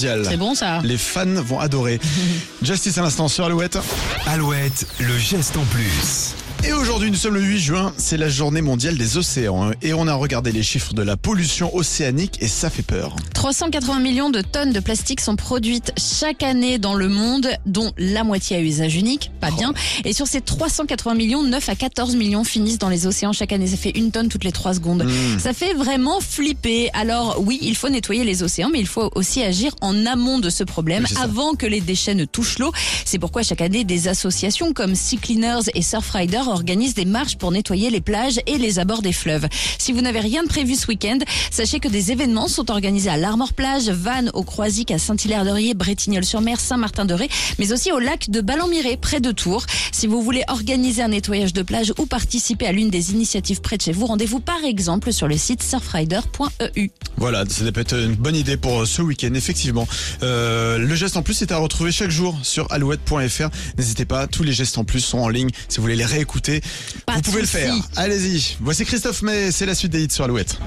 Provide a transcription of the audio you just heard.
C'est bon ça Les fans vont adorer. Justice à l'instant sur Alouette. Alouette, le geste en plus. Et aujourd'hui, nous sommes le 8 juin, c'est la journée mondiale des océans. hein. Et on a regardé les chiffres de la pollution océanique et ça fait peur. 380 millions de tonnes de plastique sont produites chaque année dans le monde, dont la moitié à usage unique, pas bien. Et sur ces 380 millions, 9 à 14 millions finissent dans les océans chaque année. Ça fait une tonne toutes les 3 secondes. Ça fait vraiment flipper. Alors oui, il faut nettoyer les océans, mais il faut aussi agir en amont de ce problème, Oui, avant que les déchets ne touchent l'eau. C'est pourquoi chaque année, des associations comme Sea Cleaners et Surfrider organisent des marches pour nettoyer les plages et les abords des fleuves. Si vous n'avez rien de prévu ce week-end, sachez que des événements sont organisés à l'Armor Plage, Vannes, au Croisic, à Saint-Hilaire-de-Riez, Bretignolles-sur-Mer, Saint-Martin-de-Ré, mais aussi au lac de Ballon-Miré, près de Tours. Si vous voulez organiser un nettoyage de plage ou participer à l'une des initiatives près de chez vous, rendez-vous par exemple sur le site surfrider.eu. Voilà, ça peut être une bonne idée pour ce week-end, effectivement. Euh, le geste en plus est à retrouver chaque jour sur alouette.fr. N'hésitez pas, tous les gestes en plus sont en ligne. Si vous voulez les réécouter, vous pouvez le faire. Allez-y. Voici Christophe May, c'est la suite des hits sur Alouette.